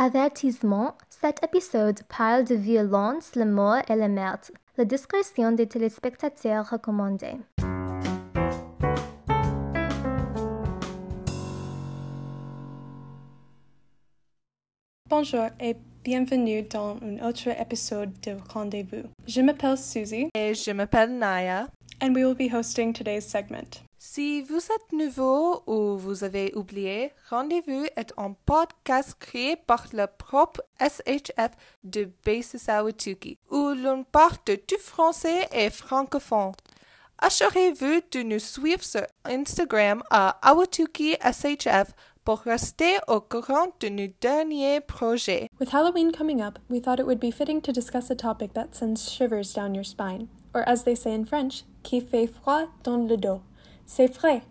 Avertissement, cet épisode parle de violence, la mort et le meurtre. La discrétion des téléspectateurs recommandée. Bonjour et bienvenue dans un autre épisode de Rendez-vous. Je m'appelle Susie Et je m'appelle Naya. and we will be hosting today's segment. Si vous êtes nouveau ou vous avez oublié, Rendez-vous est un podcast créé par le propre SHF de Basis-Awatuki, où l'on parle de tout français et francophone. Assurez-vous de nous suivre sur Instagram à Awatuki SHF pour rester au courant de nos derniers projets. With Halloween coming up, we thought it would be fitting to discuss a topic that sends shivers down your spine, or as they say in French, qui fait froid dans le dos. C'est vrai.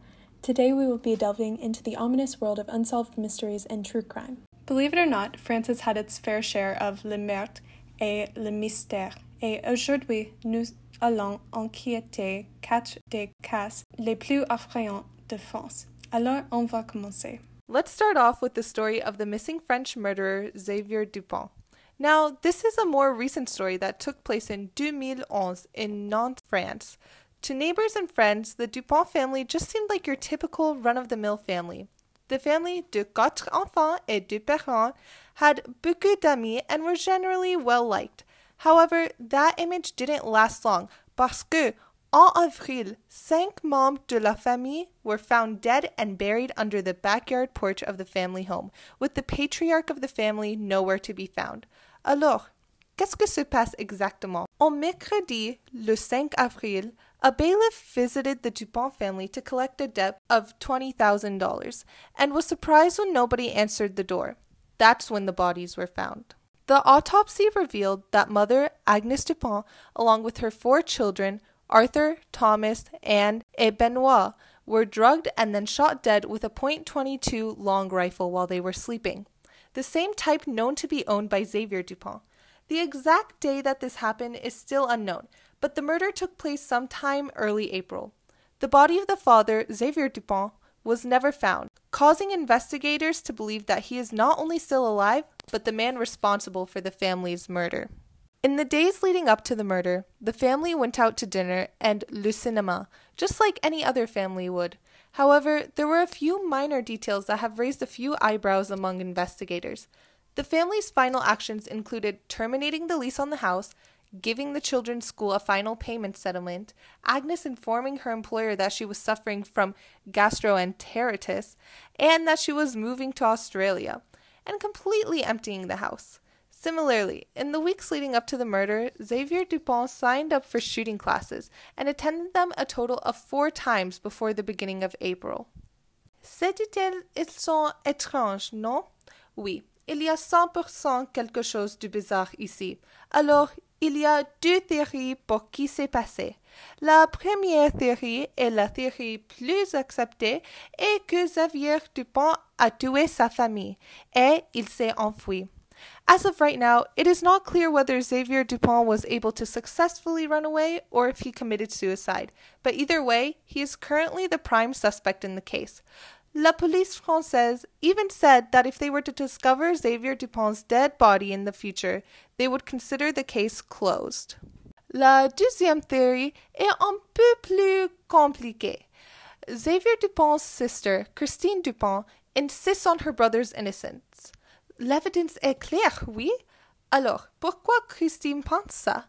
Today we will be delving into the ominous world of unsolved mysteries and true crime. Believe it or not, France has had its fair share of le meurtre et le mystère. Et aujourd'hui, nous allons enquêter quatre des cas les plus effrayants de France. Alors, on va commencer. Let's start off with the story of the missing French murderer Xavier Dupont. Now, this is a more recent story that took place in 2011 in Nantes, France. To neighbors and friends, the Dupont family just seemed like your typical run of the mill family. The family de quatre enfants et deux parents had beaucoup d'amis and were generally well liked. However, that image didn't last long parce que, en avril, cinq membres de la famille were found dead and buried under the backyard porch of the family home, with the patriarch of the family nowhere to be found. Alors, qu'est-ce que se passe exactement? On mercredi, le 5 avril, a bailiff visited the Dupont family to collect a debt of $20,000 and was surprised when nobody answered the door. That's when the bodies were found. The autopsy revealed that mother Agnes Dupont, along with her four children, Arthur, Thomas, Anne, and Benoit, were drugged and then shot dead with a .22 long rifle while they were sleeping, the same type known to be owned by Xavier Dupont. The exact day that this happened is still unknown, but the murder took place sometime early April. The body of the father, Xavier Dupont, was never found, causing investigators to believe that he is not only still alive, but the man responsible for the family's murder. In the days leading up to the murder, the family went out to dinner and le cinéma, just like any other family would. However, there were a few minor details that have raised a few eyebrows among investigators. The family's final actions included terminating the lease on the house, giving the children's school a final payment settlement, Agnes informing her employer that she was suffering from gastroenteritis, and that she was moving to Australia, and completely emptying the house. Similarly, in the weeks leading up to the murder, Xavier Dupont signed up for shooting classes and attended them a total of four times before the beginning of April. Details, ils sont étranges, non? Oui, il y a 100% quelque chose de bizarre ici. Alors, il y a deux théories pour qui s'est passé. La première théorie, et la théorie plus acceptée, est que Xavier Dupont a tué sa famille et il s'est enfui. As of right now, it is not clear whether Xavier Dupont was able to successfully run away or if he committed suicide, but either way, he is currently the prime suspect in the case. La police française even said that if they were to discover Xavier Dupont's dead body in the future, they would consider the case closed. La deuxième théorie est un peu plus compliquée. Xavier Dupont's sister, Christine Dupont, insists on her brother's innocence. L'évidence est claire, oui? Alors, pourquoi Christine pense ça?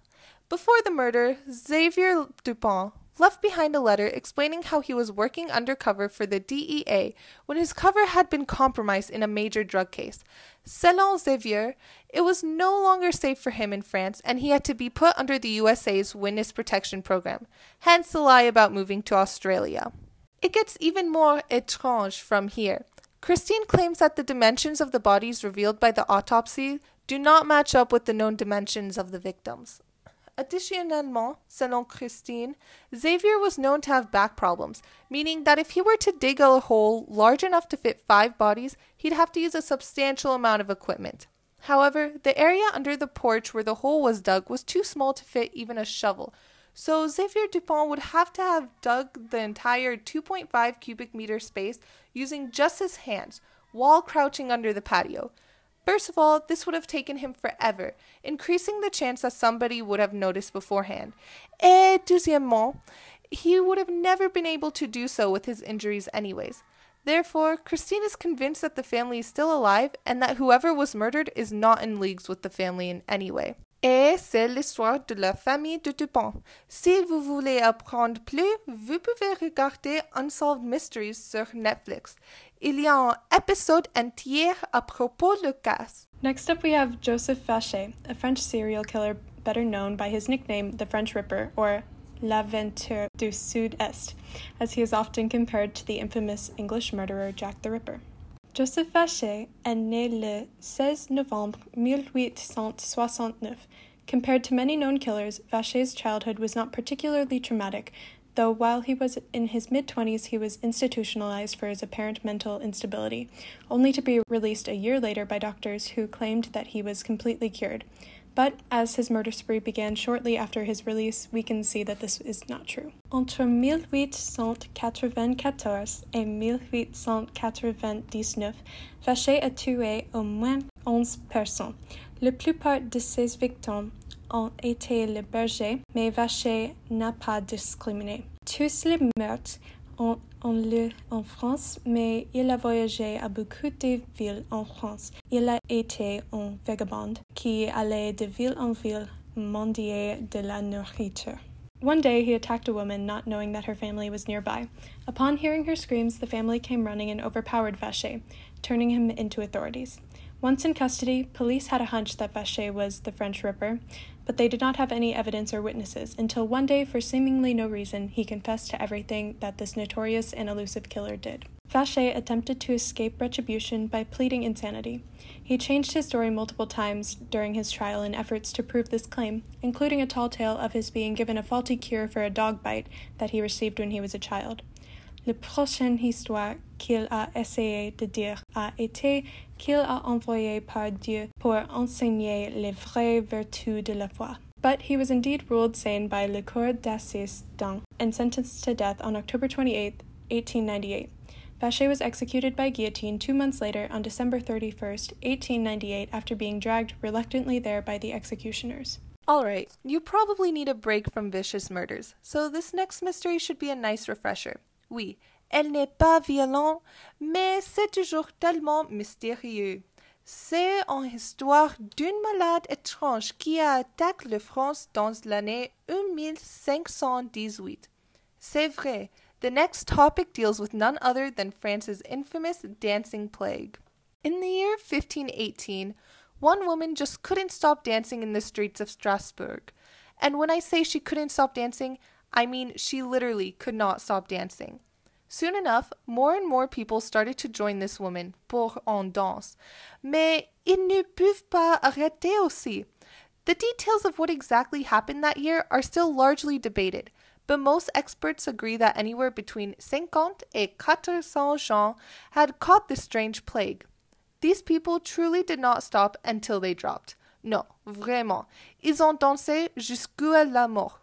Before the murder, Xavier Dupont left behind a letter explaining how he was working undercover for the DEA when his cover had been compromised in a major drug case. Selon Xavier, it was no longer safe for him in France and he had to be put under the USA's Witness Protection Program, hence the lie about moving to Australia. It gets even more étrange from here. Christine claims that the dimensions of the bodies revealed by the autopsy do not match up with the known dimensions of the victims. Additionellement, selon Christine, Xavier was known to have back problems, meaning that if he were to dig a hole large enough to fit five bodies, he'd have to use a substantial amount of equipment. However, the area under the porch where the hole was dug was too small to fit even a shovel, so Xavier Dupont would have to have dug the entire 2.5 cubic meter space using just his hands while crouching under the patio. First of all, this would have taken him forever, increasing the chance that somebody would have noticed beforehand. Et deuxièmement, he would have never been able to do so with his injuries anyways. Therefore, Christine is convinced that the family is still alive and that whoever was murdered is not in leagues with the family in any way. Et c'est l'histoire de la famille de Dupont. Si vous voulez apprendre plus, vous pouvez regarder Unsolved Mysteries sur Netflix. Il y a un épisode entier à propos. Next up, we have Joseph Vacher, a French serial killer better known by his nickname, the French Ripper, or L'Éventreur du Sud-Est, as he is often compared to the infamous English murderer Jack the Ripper. Joseph Vacher est né le 16 novembre 1869. Compared to many known killers, Vacher's childhood was not particularly traumatic, though while he was in his mid 20s, he was institutionalized for his apparent mental instability, only to be released a year later by doctors who claimed that he was completely cured. But as his murder spree began shortly after his release, we can see that this is not true. Entre 1894 et 1899, Vacher a tué au moins 11 personnes. La plupart de ses victimes ont été les bergers, mais Vacher n'a pas discriminé. Tous les meurtres ont ont lieu en France, mais il a voyagé à beaucoup de villes en France. Il a été un vagabond qui allait de ville en ville mendier de la nourriture. One day he attacked a woman, not knowing that her family was nearby. Upon hearing her screams, the family came running and overpowered Vacher, turning him into authorities. Once in custody, police had a hunch that Vacher was the French Ripper, but they did not have any evidence or witnesses until one day, for seemingly no reason, he confessed to everything that this notorious and elusive killer did. Vacher attempted to escape retribution by pleading insanity. He changed his story multiple times during his trial in efforts to prove this claim, including a tall tale of his being given a faulty cure for a dog bite that he received when he was a child. La prochaine histoire qu'il a essayé de dire a été qu'il a envoyé par Dieu pour enseigner les vraies vertus de la foi. But he was indeed ruled sane by Le Cour d'Assistance and sentenced to death on October 28, 1898. Vacher was executed by guillotine two months later on December 31, 1898, after being dragged reluctantly there by the executioners. Alright, you probably need a break from vicious murders, so this next mystery should be a nice refresher. Oui, elle n'est pas violente, mais c'est toujours tellement mystérieux. C'est une histoire d'une malade étrange qui a attaqué la France dans l'année 1518. C'est vrai, the next topic deals with none other than France's infamous dancing plague. In the year 1518, one woman just couldn't stop dancing in the streets of Strasbourg. And when I say she couldn't stop dancing, I mean, she literally could not stop dancing. Soon enough, more and more people started to join this woman pour en danse. Mais ils ne peuvent pas arrêter aussi. The details of what exactly happened that year are still largely debated, but most experts agree that anywhere between 50 et 400 gens had caught this strange plague. These people truly did not stop until they dropped. Non, vraiment. Ils ont dansé jusqu'à la mort.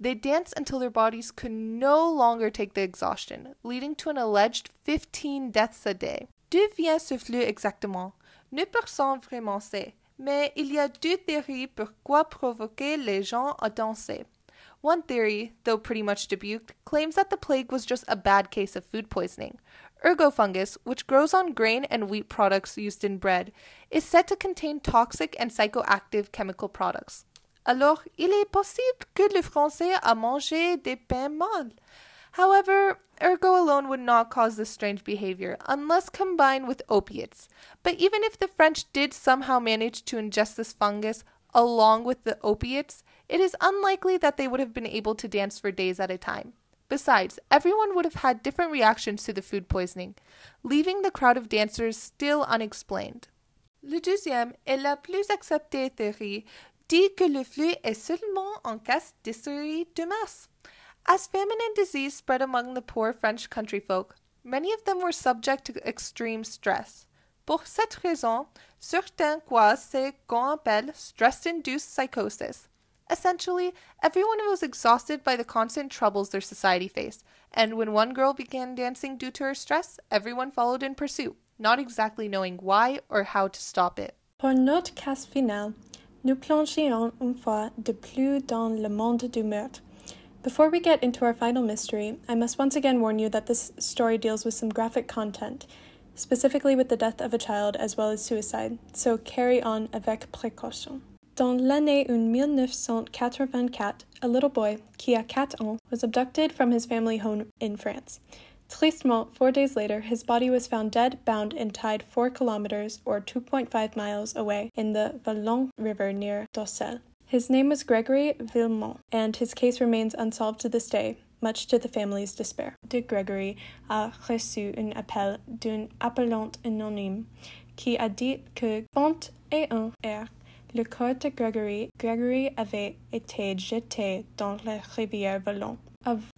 They danced until their bodies could no longer take the exhaustion, leading to an alleged 15 deaths a day. D'où vient ce flux exactement? Ne personne vraiment sait, mais il y a deux théories pourquoi provoquer les gens à danser. One theory, though pretty much debunked, claims that the plague was just a bad case of food poisoning. Ergot fungus, which grows on grain and wheat products used in bread, is said to contain toxic and psychoactive chemical products. Alors, il est possible que le français a mangé des pains mal. However, ergot alone would not cause this strange behavior unless combined with opiates. But even if the French did somehow manage to ingest this fungus along with the opiates, it is unlikely that they would have been able to dance for days at a time. Besides, everyone would have had different reactions to the food poisoning, leaving the crowd of dancers still unexplained. Le deuxième et la plus acceptée théorie dit que le flu est seulement un cas d'hysterie de masse. As famine and disease spread among the poor French country folk, many of them were subject to extreme stress. Pour cette raison, certains croient ce qu'on appelle stress-induced psychosis. Essentially, everyone was exhausted by the constant troubles their society faced, and when one girl began dancing due to her stress, everyone followed in pursuit, not exactly knowing why or how to stop it. Pour notre case finale, nous une fois de plus dans le monde du meurtre. Before we get into our final mystery, I must once again warn you that this story deals with some graphic content, specifically with the death of a child as well as suicide, so carry on avec précaution. Dans l'année 1984, a little boy, qui a 4 ans, was abducted from his family home in France. Tristement, four days later, his body was found dead, bound, and tied four kilometers or 2.5 miles away in the Vologne River near Docelles. His name was Gregory Villemin, and his case remains unsolved to this day, much to the family's despair. De Gregory a reçu un appel d'un appelant anonyme qui a dit que Pont et un air le corps de Gregory, Gregory avait été jeté dans la rivière Vologne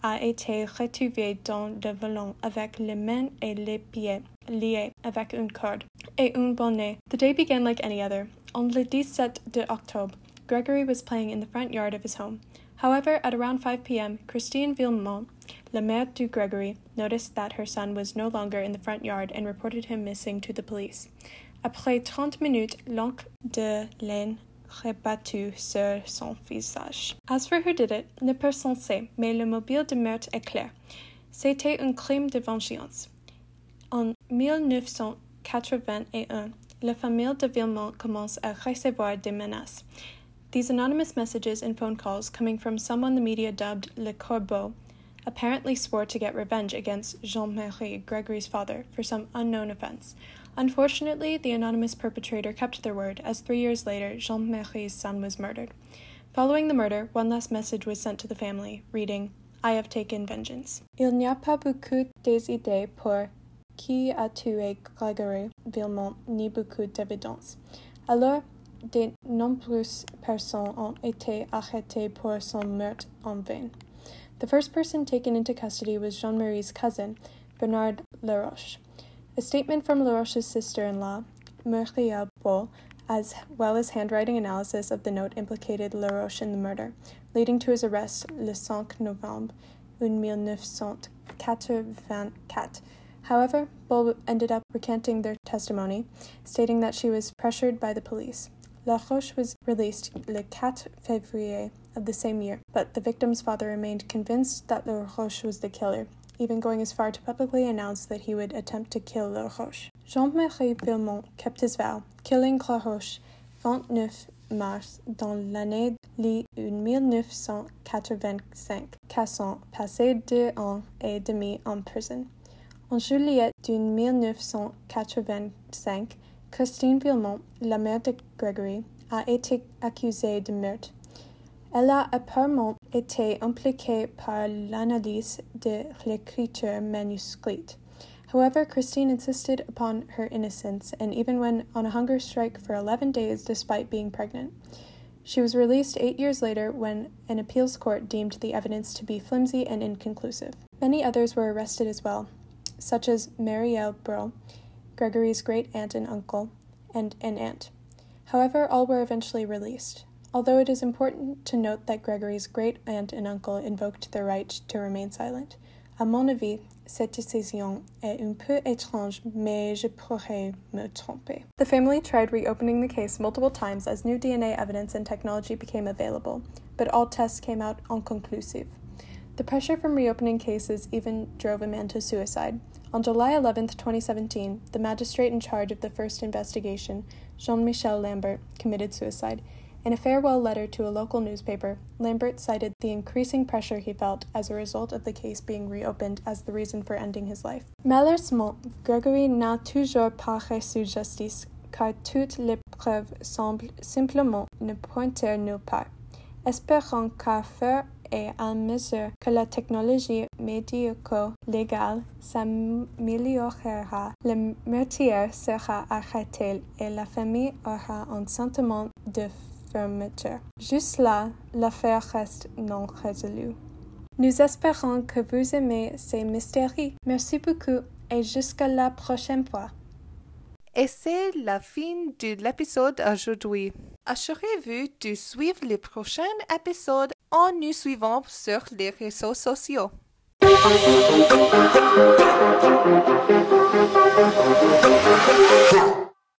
a été retrouvé dans le volant avec les mains et les pieds liés avec une corde et un bonnet. The day began like any other. On le 17 de octobre, Gregory was playing in the front yard of his home. However, at around 5 p.m., Christine Villemin, la mère du Gregory, noticed that her son was no longer in the front yard and reported him missing to the police. Après 30 minutes, l'oncle de Laine rebattu sur son visage. As for who did it, ne personne sait, mais le mobile de meurtre est clair. C'était un crime de vengeance. En 1981, la famille de Villemin commence à recevoir des menaces. These anonymous messages and phone calls, coming from someone the media dubbed Le Corbeau, apparently swore to get revenge against Jean Marie, Gregory's father, for some unknown offense. Unfortunately, the anonymous perpetrator kept their word, as three years later, Jean Marie's son was murdered. Following the murder, one last message was sent to the family, reading, I have taken vengeance. Il n'y a pas beaucoup d'idées pour qui a tué Gregory Villemin, ni beaucoup d'évidence. Alors, de nombreuses personnes ont été arrêtées pour son meurtre en vain. The first person taken into custody was Jean Marie's cousin, Bernard Laroche. A statement from Laroche's sister in law, Muriel Bolle, as well as handwriting analysis of the note implicated Laroche in the murder, leading to his arrest le 5 novembre 1984. However, Bolle ended up recanting their testimony, stating that she was pressured by the police. Laroche was released le 4 février of the same year, but the victim's father remained convinced that Laroche was the killer even going as far to publicly announce that he would attempt to kill Laroche. Jean-Marie Villemont kept his vow, killing Laroche 29 mars dans l'année 1985, cassant passé deux ans et demi en prison. En juillet 1985, Christine Villemont, la mère de Gregory, a été accusée de meurtre. Elle a apparemment été impliquée par l'analyse de l'écriture manuscrite. However, Christine insisted upon her innocence and even went on a hunger strike for 11 days despite being pregnant. She was released eight years later when an appeals court deemed the evidence to be flimsy and inconclusive. Many others were arrested as well, such as Marielle Bro, Gregory's great aunt and uncle, and an aunt. However, all were eventually released although it is important to note that Gregory's great aunt and uncle invoked their right to remain silent. À mon avis, cette décision est un peu étrange, mais je pourrais me tromper. The family tried reopening the case multiple times as new DNA evidence and technology became available, but all tests came out inconclusive. The pressure from reopening cases even drove a man to suicide. On July 11, 2017, the magistrate in charge of the first investigation, Jean Michel Lambert, committed suicide. In a farewell letter to a local newspaper, Lambert cited the increasing pressure he felt as a result of the case being reopened as the reason for ending his life. Malheureusement, Gregory n'a toujours pas reçu justice, car toutes les preuves semblent simplement ne pointer nulle part. Espérons qu'à faire et à mesure que la technologie médico-légale s'améliorera, le meurtrier sera arrêté et la famille aura un sentiment de Juste là, l'affaire reste non résolue. Nous espérons que vous aimez ces mystères. Merci beaucoup et jusqu'à la prochaine fois. Et c'est la fin de l'épisode aujourd'hui. Assurez-vous de suivre les prochains épisodes en nous suivant sur les réseaux sociaux.